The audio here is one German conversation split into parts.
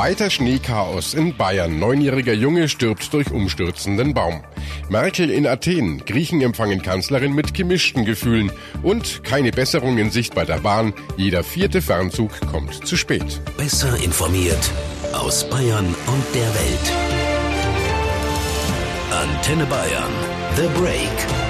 Weiter Schneechaos in Bayern. Neunjähriger Junge stirbt durch umstürzenden Baum. Merkel in Athen. Griechen empfangen Kanzlerin mit gemischten Gefühlen. Und keine Besserung in Sicht bei der Bahn. Jeder vierte Fernzug kommt zu spät. Besser informiert aus Bayern und der Welt. Antenne Bayern. The Break.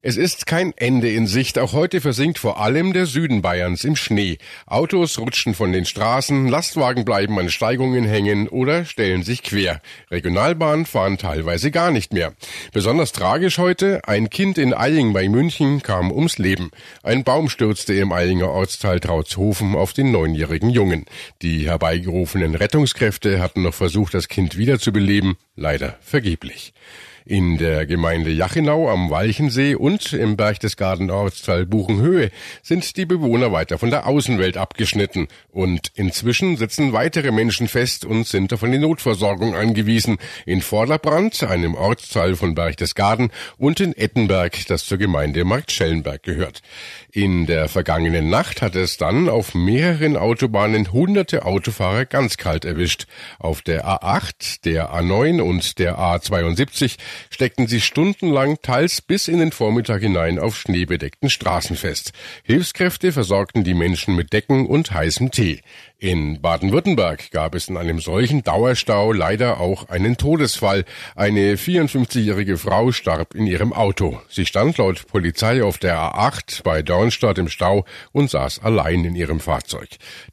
Es ist kein Ende in Sicht. Auch heute versinkt vor allem der Süden Bayerns im Schnee. Autos rutschen von den Straßen, Lastwagen bleiben an Steigungen hängen oder stellen sich quer. Regionalbahnen fahren teilweise gar nicht mehr. Besonders tragisch heute, ein Kind in Eying bei München kam ums Leben. Ein Baum stürzte im Eyinger Ortsteil Trautshofen auf den neunjährigen Jungen. Die herbeigerufenen Rettungskräfte hatten noch versucht, das Kind wiederzubeleben, leider vergeblich. In der Gemeinde Jachinau am Walchensee und im Berchtesgaden Ortsteil Buchenhöhe sind die Bewohner weiter von der Außenwelt abgeschnitten und inzwischen sitzen weitere Menschen fest und sind auf eine Notversorgung angewiesen. In Vorderbrand, einem Ortsteil von Berchtesgaden und in Ettenberg, das zur Gemeinde Marktschellenberg gehört. In der vergangenen Nacht hat es dann auf mehreren Autobahnen hunderte Autofahrer ganz kalt erwischt. Auf der A8, der A9 und der A72 steckten sie stundenlang teils bis in den Vormittag hinein auf schneebedeckten Straßen fest. Hilfskräfte versorgten die Menschen mit Decken und heißem Tee. In Baden-Württemberg gab es in einem solchen Dauerstau leider auch einen Todesfall. Eine 54-jährige Frau starb in ihrem Auto. Sie stand laut Polizei auf der A8 bei Dornstadt im Stau und saß allein in ihrem Fahrzeug.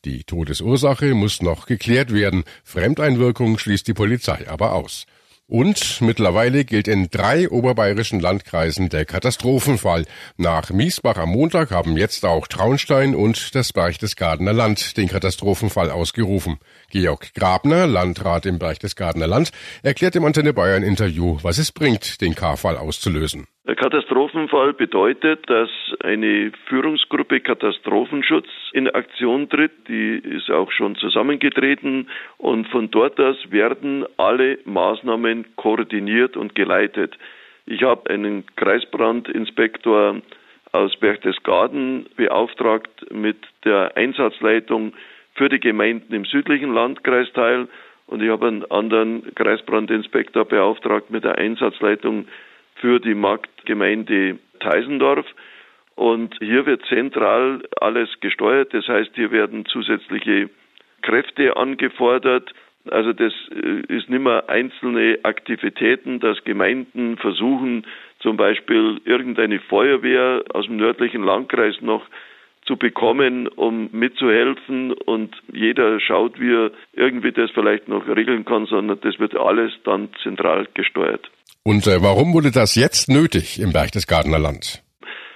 Die Todesursache muss noch geklärt werden. Fremdeinwirkung schließt die Polizei aber aus. Und mittlerweile gilt in drei oberbayerischen Landkreisen der Katastrophenfall. Nach Miesbach am Montag haben jetzt auch Traunstein und das Berchtesgadener Land den Katastrophenfall ausgerufen. Georg Grabner, Landrat im Berchtesgadener Land, erklärt im Antenne Bayern Interview, was es bringt, den K-Fall auszulösen. Der Katastrophenfall bedeutet, dass eine Führungsgruppe Katastrophenschutz in Aktion tritt. Die ist auch schon zusammengetreten und von dort aus werden alle Maßnahmen koordiniert und geleitet. Ich habe einen Kreisbrandinspektor aus Berchtesgaden beauftragt mit der Einsatzleitung für die Gemeinden im südlichen Landkreisteil und ich habe einen anderen Kreisbrandinspektor beauftragt mit der Einsatzleitung für die Marktgemeinde Teisendorf. Und hier wird zentral alles gesteuert. Das heißt, hier werden zusätzliche Kräfte angefordert. Also das äh, ist nicht mehr einzelne Aktivitäten, dass Gemeinden versuchen, zum Beispiel irgendeine Feuerwehr aus dem nördlichen Landkreis noch zu bekommen, um mitzuhelfen und jeder schaut, wie er irgendwie das vielleicht noch regeln kann, sondern das wird alles dann zentral gesteuert. Und äh, warum wurde das jetzt nötig im Berchtesgadener Land?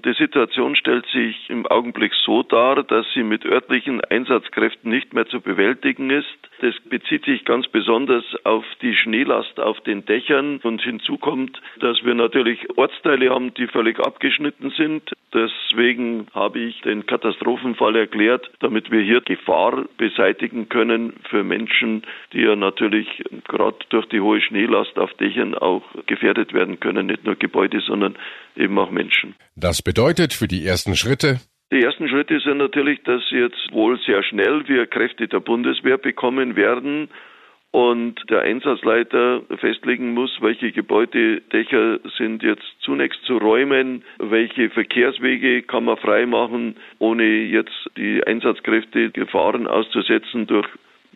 Die Situation stellt sich im Augenblick so dar, dass sie mit örtlichen Einsatzkräften nicht mehr zu bewältigen ist. Das bezieht sich ganz besonders auf die Schneelast auf den Dächern und hinzu kommt, dass wir natürlich Ortsteile haben, die völlig abgeschnitten sind. Deswegen habe ich den Katastrophenfall erklärt, damit wir hier Gefahr beseitigen können für Menschen, die ja natürlich gerade durch die hohe Schneelast auf Dächern auch gefährdet werden können, nicht nur Gebäude, sondern eben auch Menschen. Das bedeutet für die ersten Schritte, die ersten Schritte sind natürlich, dass jetzt wohl sehr schnell wir Kräfte der Bundeswehr bekommen werden und der Einsatzleiter festlegen muss, welche Gebäudedächer sind jetzt zunächst zu räumen, welche Verkehrswege kann man freimachen, ohne jetzt die Einsatzkräfte Gefahren auszusetzen durch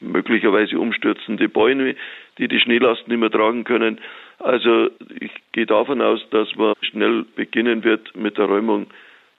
möglicherweise umstürzende Bäume, die die Schneelast nicht mehr tragen können. Also ich gehe davon aus, dass man schnell beginnen wird mit der Räumung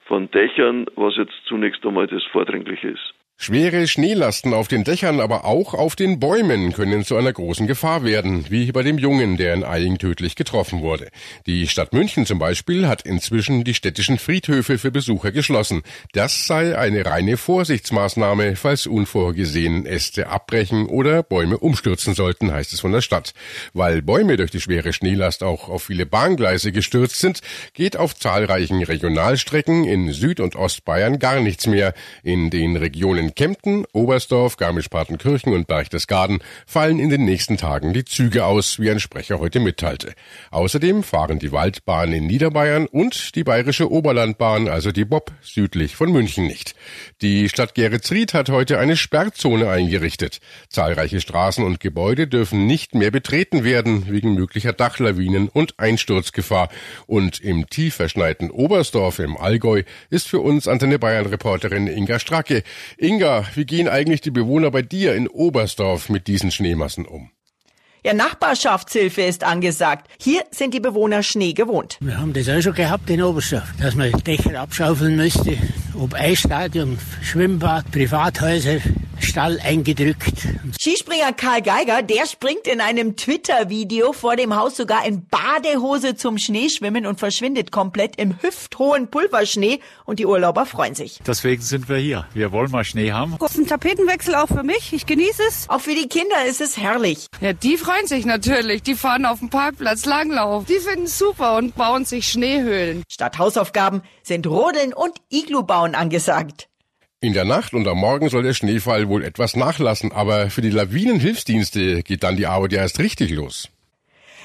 von Dächern, was jetzt zunächst einmal das Vordringliche ist. Schwere Schneelasten auf den Dächern, aber auch auf den Bäumen können zu einer großen Gefahr werden, wie bei dem Jungen, der in Eying tödlich getroffen wurde. Die Stadt München zum Beispiel hat inzwischen die städtischen Friedhöfe für Besucher geschlossen. Das sei eine reine Vorsichtsmaßnahme, falls unvorgesehen Äste abbrechen oder Bäume umstürzen sollten, heißt es von der Stadt. Weil Bäume durch die schwere Schneelast auch auf viele Bahngleise gestürzt sind, geht auf zahlreichen Regionalstrecken in Süd- und Ostbayern gar nichts mehr. In den Regionen in Kempten, Oberstdorf, Garmisch-Partenkirchen und Berchtesgaden fallen in den nächsten Tagen die Züge aus, wie ein Sprecher heute mitteilte. Außerdem fahren die Waldbahn in Niederbayern und die Bayerische Oberlandbahn, also die Bob, südlich von München nicht. Die Stadt Geretsried hat heute eine Sperrzone eingerichtet. Zahlreiche Straßen und Gebäude dürfen nicht mehr betreten werden, wegen möglicher Dachlawinen und Einsturzgefahr. Und im tief verschneiten Oberstdorf im Allgäu ist für uns Antenne Bayern Reporterin Inga Stracke. Inga Inga, wie gehen eigentlich die Bewohner bei dir in Oberstdorf mit diesen Schneemassen um? Ja, Nachbarschaftshilfe ist angesagt. Hier sind die Bewohner Schnee gewohnt. Wir haben das auch schon gehabt in Oberstdorf, dass man Dächer abschaufeln müsste, ob Eisstadion, Schwimmbad, Privathäuser, Stall eingedrückt. Skispringer Karl Geiger, der springt in einem Twitter-Video vor dem Haus sogar in Badehose zum Schneeschwimmen und verschwindet komplett im hüfthohen Pulverschnee und die Urlauber freuen sich. Deswegen sind wir hier. Wir wollen mal Schnee haben. Das ist ein Tapetenwechsel auch für mich. Ich genieße es. Auch für die Kinder ist es herrlich. Ja, die freuen sich natürlich. Die fahren auf dem Parkplatz Langlauf. Die finden es super und bauen sich Schneehöhlen. Statt Hausaufgaben sind Rodeln und Iglu-Bauen angesagt. In der Nacht und am Morgen soll der Schneefall wohl etwas nachlassen, aber für die Lawinenhilfsdienste geht dann die Arbeit ja erst richtig los.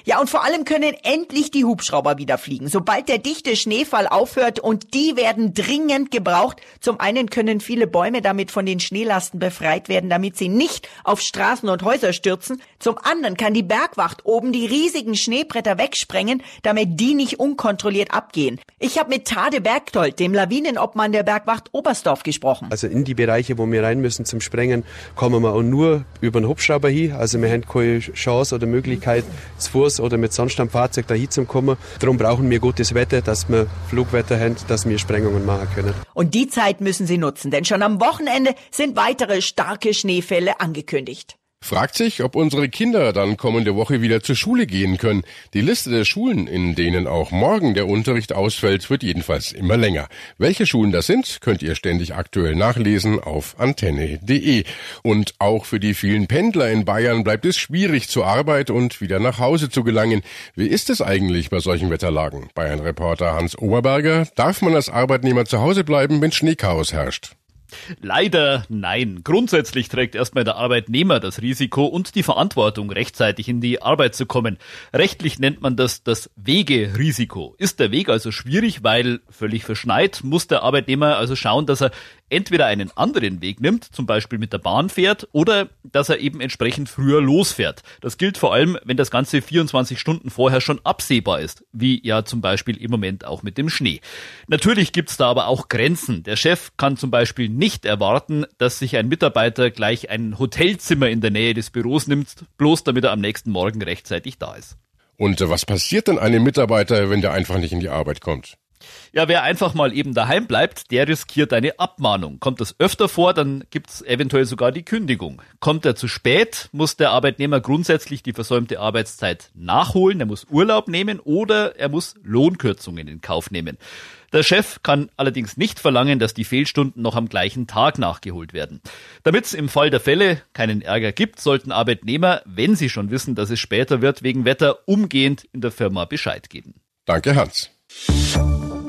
Ja, und vor allem können endlich die Hubschrauber wieder fliegen, sobald der dichte Schneefall aufhört und die werden dringend gebraucht. Zum einen können viele Bäume damit von den Schneelasten befreit werden, damit sie nicht auf Straßen und Häuser stürzen. Zum anderen kann die Bergwacht oben die riesigen Schneebretter wegsprengen, damit die nicht unkontrolliert abgehen. Ich habe mit Tade Bergtold, dem Lawinenobmann der Bergwacht Oberstdorf, gesprochen. Also in die Bereiche, wo wir rein müssen zum Sprengen, kommen wir auch nur über einen Hubschrauber hin. Also wir haben keine Chance oder Möglichkeit, zu Fuß oder mit sonst einem Fahrzeug dahin zu kommen. Darum brauchen wir gutes Wetter, dass wir Flugwetter haben, dass wir Sprengungen machen können. Und die Zeit müssen Sie nutzen, denn schon am Wochenende sind weitere starke Schneefälle angekündigt. Fragt sich, ob unsere Kinder dann kommende Woche wieder zur Schule gehen können. Die Liste der Schulen, in denen auch morgen der Unterricht ausfällt, wird jedenfalls immer länger. Welche Schulen das sind, könnt ihr ständig aktuell nachlesen auf antenne.de. Und auch für die vielen Pendler in Bayern bleibt es schwierig zur Arbeit und wieder nach Hause zu gelangen. Wie ist es eigentlich bei solchen Wetterlagen? Bayern-Reporter Hans Oberberger, darf man als Arbeitnehmer zu Hause bleiben, wenn Schneechaos herrscht? Leider nein. Grundsätzlich trägt erstmal der Arbeitnehmer das Risiko und die Verantwortung, rechtzeitig in die Arbeit zu kommen. Rechtlich nennt man das das Wegerisiko. Ist der Weg also schwierig, weil völlig verschneit, muss der Arbeitnehmer also schauen, dass er entweder einen anderen Weg nimmt, zum Beispiel mit der Bahn fährt, oder dass er eben entsprechend früher losfährt. Das gilt vor allem, wenn das Ganze 24 Stunden vorher schon absehbar ist, wie ja zum Beispiel im Moment auch mit dem Schnee. Natürlich gibt's da aber auch Grenzen. Der Chef kann zum Beispiel nicht erwarten, dass sich ein Mitarbeiter gleich ein Hotelzimmer in der Nähe des Büros nimmt, bloß damit er am nächsten Morgen rechtzeitig da ist. Und was passiert denn einem Mitarbeiter, wenn der einfach nicht in die Arbeit kommt? Ja, wer einfach mal eben daheim bleibt, der riskiert eine Abmahnung. Kommt das öfter vor, dann gibt's eventuell sogar die Kündigung. Kommt er zu spät, muss der Arbeitnehmer grundsätzlich die versäumte Arbeitszeit nachholen, er muss Urlaub nehmen oder er muss Lohnkürzungen in Kauf nehmen. Der Chef kann allerdings nicht verlangen, dass die Fehlstunden noch am gleichen Tag nachgeholt werden. Damit es im Fall der Fälle keinen Ärger gibt, sollten Arbeitnehmer, wenn sie schon wissen, dass es später wird, wegen Wetter umgehend in der Firma Bescheid geben. Danke, Hans. 了。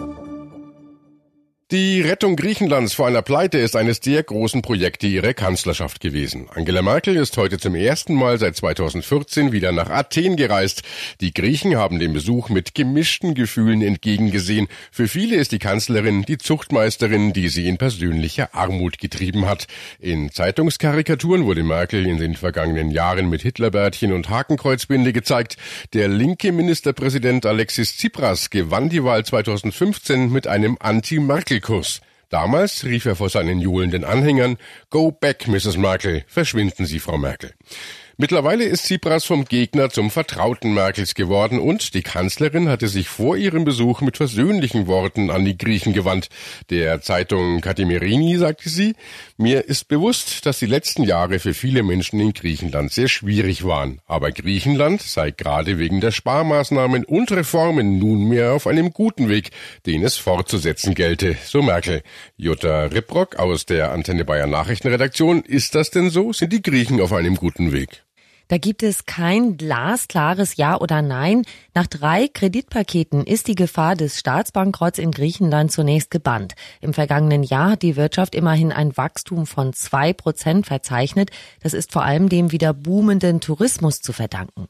Die Rettung Griechenlands vor einer Pleite ist eines der großen Projekte ihrer Kanzlerschaft gewesen. Angela Merkel ist heute zum ersten Mal seit 2014 wieder nach Athen gereist. Die Griechen haben dem Besuch mit gemischten Gefühlen entgegengesehen. Für viele ist die Kanzlerin die Zuchtmeisterin, die sie in persönlicher Armut getrieben hat. In Zeitungskarikaturen wurde Merkel in den vergangenen Jahren mit Hitlerbärtchen und Hakenkreuzbinde gezeigt. Der linke Ministerpräsident Alexis Tsipras gewann die Wahl 2015 mit einem Anti-Merkel Kurs. Damals rief er vor seinen johlenden Anhängern Go back, Mrs. Merkel, verschwinden Sie, Frau Merkel. Mittlerweile ist Tsipras vom Gegner zum Vertrauten Merkels geworden und die Kanzlerin hatte sich vor ihrem Besuch mit versöhnlichen Worten an die Griechen gewandt. Der Zeitung Katimirini sagte sie, mir ist bewusst, dass die letzten Jahre für viele Menschen in Griechenland sehr schwierig waren. Aber Griechenland sei gerade wegen der Sparmaßnahmen und Reformen nunmehr auf einem guten Weg, den es fortzusetzen gelte, so Merkel. Jutta Ripprock aus der Antenne Bayern Nachrichtenredaktion. Ist das denn so? Sind die Griechen auf einem guten Weg? Da gibt es kein glasklares Ja oder Nein. Nach drei Kreditpaketen ist die Gefahr des Staatsbankrotts in Griechenland zunächst gebannt. Im vergangenen Jahr hat die Wirtschaft immerhin ein Wachstum von zwei Prozent verzeichnet. Das ist vor allem dem wieder boomenden Tourismus zu verdanken.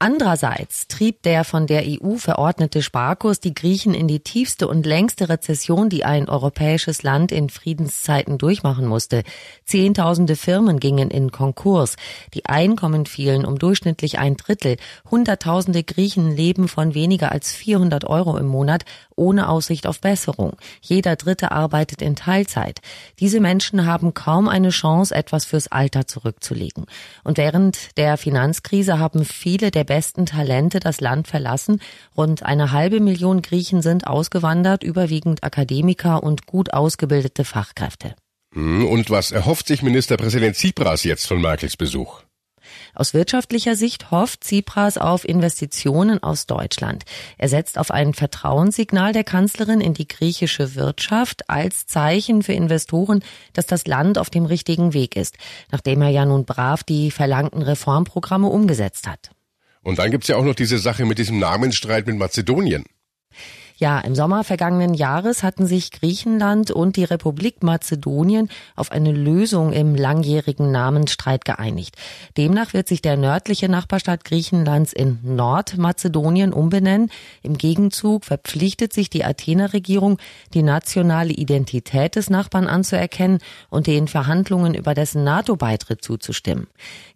Andererseits trieb der von der EU verordnete Sparkurs die Griechen in die tiefste und längste Rezession, die ein europäisches Land in Friedenszeiten durchmachen musste. Zehntausende Firmen gingen in Konkurs. Die Einkommen fielen um durchschnittlich ein Drittel. Hunderttausende Griechen leben von weniger als 400 Euro im Monat ohne Aussicht auf Besserung. Jeder Dritte arbeitet in Teilzeit. Diese Menschen haben kaum eine Chance, etwas fürs Alter zurückzulegen. Und während der Finanzkrise haben viele der besten Talente das Land verlassen. Rund eine halbe Million Griechen sind ausgewandert, überwiegend Akademiker und gut ausgebildete Fachkräfte. Hm, und was erhofft sich Ministerpräsident Tsipras jetzt von Merkels Besuch? Aus wirtschaftlicher Sicht hofft Tsipras auf Investitionen aus Deutschland. Er setzt auf ein Vertrauenssignal der Kanzlerin in die griechische Wirtschaft als Zeichen für Investoren, dass das Land auf dem richtigen Weg ist, nachdem er ja nun brav die verlangten Reformprogramme umgesetzt hat. Und dann gibt's ja auch noch diese Sache mit diesem Namensstreit mit Mazedonien. Ja, im Sommer vergangenen Jahres hatten sich Griechenland und die Republik Mazedonien auf eine Lösung im langjährigen Namensstreit geeinigt. Demnach wird sich der nördliche Nachbarstaat Griechenlands in Nordmazedonien umbenennen. Im Gegenzug verpflichtet sich die Athener Regierung, die nationale Identität des Nachbarn anzuerkennen und den Verhandlungen über dessen NATO-Beitritt zuzustimmen.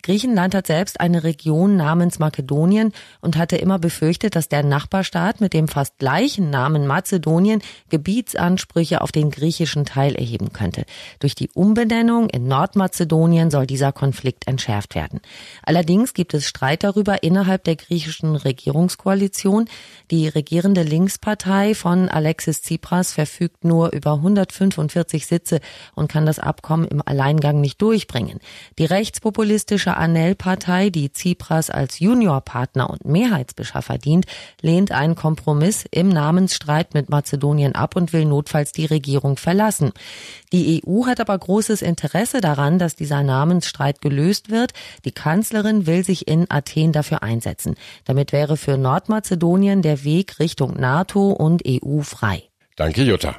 Griechenland hat selbst eine Region namens Makedonien und hatte immer befürchtet, dass der Nachbarstaat mit dem fast gleichen Namen Mazedonien Gebietsansprüche auf den griechischen Teil erheben könnte. Durch die Umbenennung in Nordmazedonien soll dieser Konflikt entschärft werden. Allerdings gibt es Streit darüber innerhalb der griechischen Regierungskoalition. Die regierende Linkspartei von Alexis Tsipras verfügt nur über 145 Sitze und kann das Abkommen im Alleingang nicht durchbringen. Die rechtspopulistische Anel-Partei, die Tsipras als Juniorpartner und Mehrheitsbeschaffer dient, lehnt einen Kompromiss im Namen Namensstreit mit Mazedonien ab und will notfalls die Regierung verlassen. Die EU hat aber großes Interesse daran, dass dieser Namensstreit gelöst wird. Die Kanzlerin will sich in Athen dafür einsetzen. Damit wäre für Nordmazedonien der Weg Richtung NATO und EU frei. Danke, Jutta.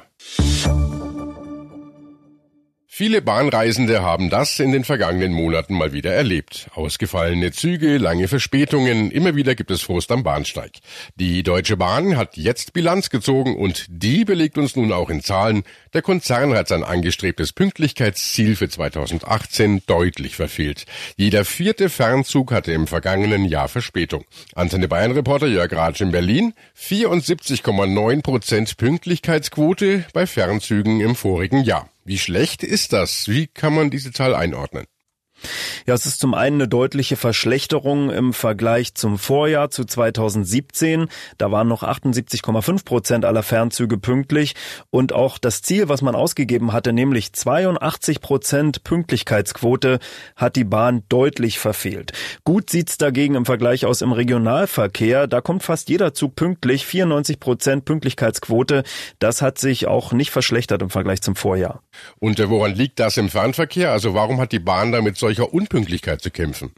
Viele Bahnreisende haben das in den vergangenen Monaten mal wieder erlebt. Ausgefallene Züge, lange Verspätungen, immer wieder gibt es Frust am Bahnsteig. Die Deutsche Bahn hat jetzt Bilanz gezogen und die belegt uns nun auch in Zahlen. Der Konzern hat sein angestrebtes Pünktlichkeitsziel für 2018 deutlich verfehlt. Jeder vierte Fernzug hatte im vergangenen Jahr Verspätung. Antenne Bayern Reporter Jörg Ratsch in Berlin. 74,9 Prozent Pünktlichkeitsquote bei Fernzügen im vorigen Jahr. Wie schlecht ist das? Wie kann man diese Zahl einordnen? Ja, es ist zum einen eine deutliche Verschlechterung im Vergleich zum Vorjahr zu 2017. Da waren noch 78,5 Prozent aller Fernzüge pünktlich und auch das Ziel, was man ausgegeben hatte, nämlich 82 Prozent Pünktlichkeitsquote, hat die Bahn deutlich verfehlt. Gut sieht's dagegen im Vergleich aus im Regionalverkehr. Da kommt fast jeder Zug pünktlich, 94 Prozent Pünktlichkeitsquote. Das hat sich auch nicht verschlechtert im Vergleich zum Vorjahr. Und woran liegt das im Fernverkehr? Also warum hat die Bahn damit solch solcher Unpünktlichkeit zu kämpfen?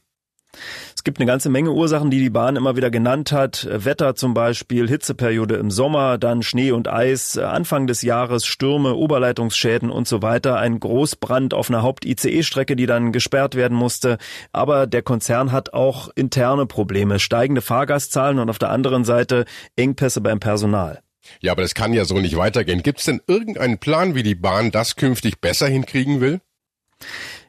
Es gibt eine ganze Menge Ursachen, die die Bahn immer wieder genannt hat. Wetter zum Beispiel, Hitzeperiode im Sommer, dann Schnee und Eis, Anfang des Jahres Stürme, Oberleitungsschäden und so weiter. Ein Großbrand auf einer Haupt-ICE-Strecke, die dann gesperrt werden musste. Aber der Konzern hat auch interne Probleme, steigende Fahrgastzahlen und auf der anderen Seite Engpässe beim Personal. Ja, aber das kann ja so nicht weitergehen. Gibt es denn irgendeinen Plan, wie die Bahn das künftig besser hinkriegen will?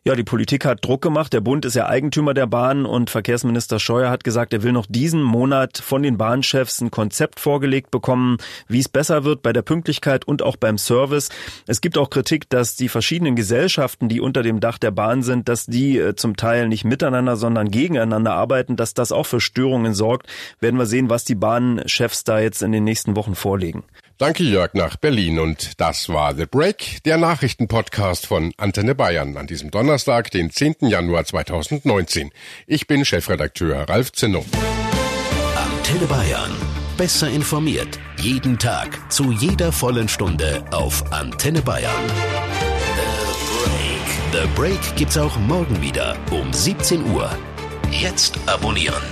Ja, die Politik hat Druck gemacht. Der Bund ist ja Eigentümer der Bahn und Verkehrsminister Scheuer hat gesagt, er will noch diesen Monat von den Bahnchefs ein Konzept vorgelegt bekommen, wie es besser wird bei der Pünktlichkeit und auch beim Service. Es gibt auch Kritik, dass die verschiedenen Gesellschaften, die unter dem Dach der Bahn sind, dass die äh, zum Teil nicht miteinander, sondern gegeneinander arbeiten, dass das auch für Störungen sorgt. Werden wir sehen, was die Bahnchefs da jetzt in den nächsten Wochen vorlegen. Danke Jörg nach Berlin und das war The Break, der Nachrichtenpodcast von Antenne Bayern an diesem Donnerstag, den 10. Januar 2019. Ich bin Chefredakteur Ralf Zinno. Antenne Bayern. Besser informiert. Jeden Tag. Zu jeder vollen Stunde auf Antenne Bayern. The Break. The Break gibt's auch morgen wieder um 17 Uhr. Jetzt abonnieren.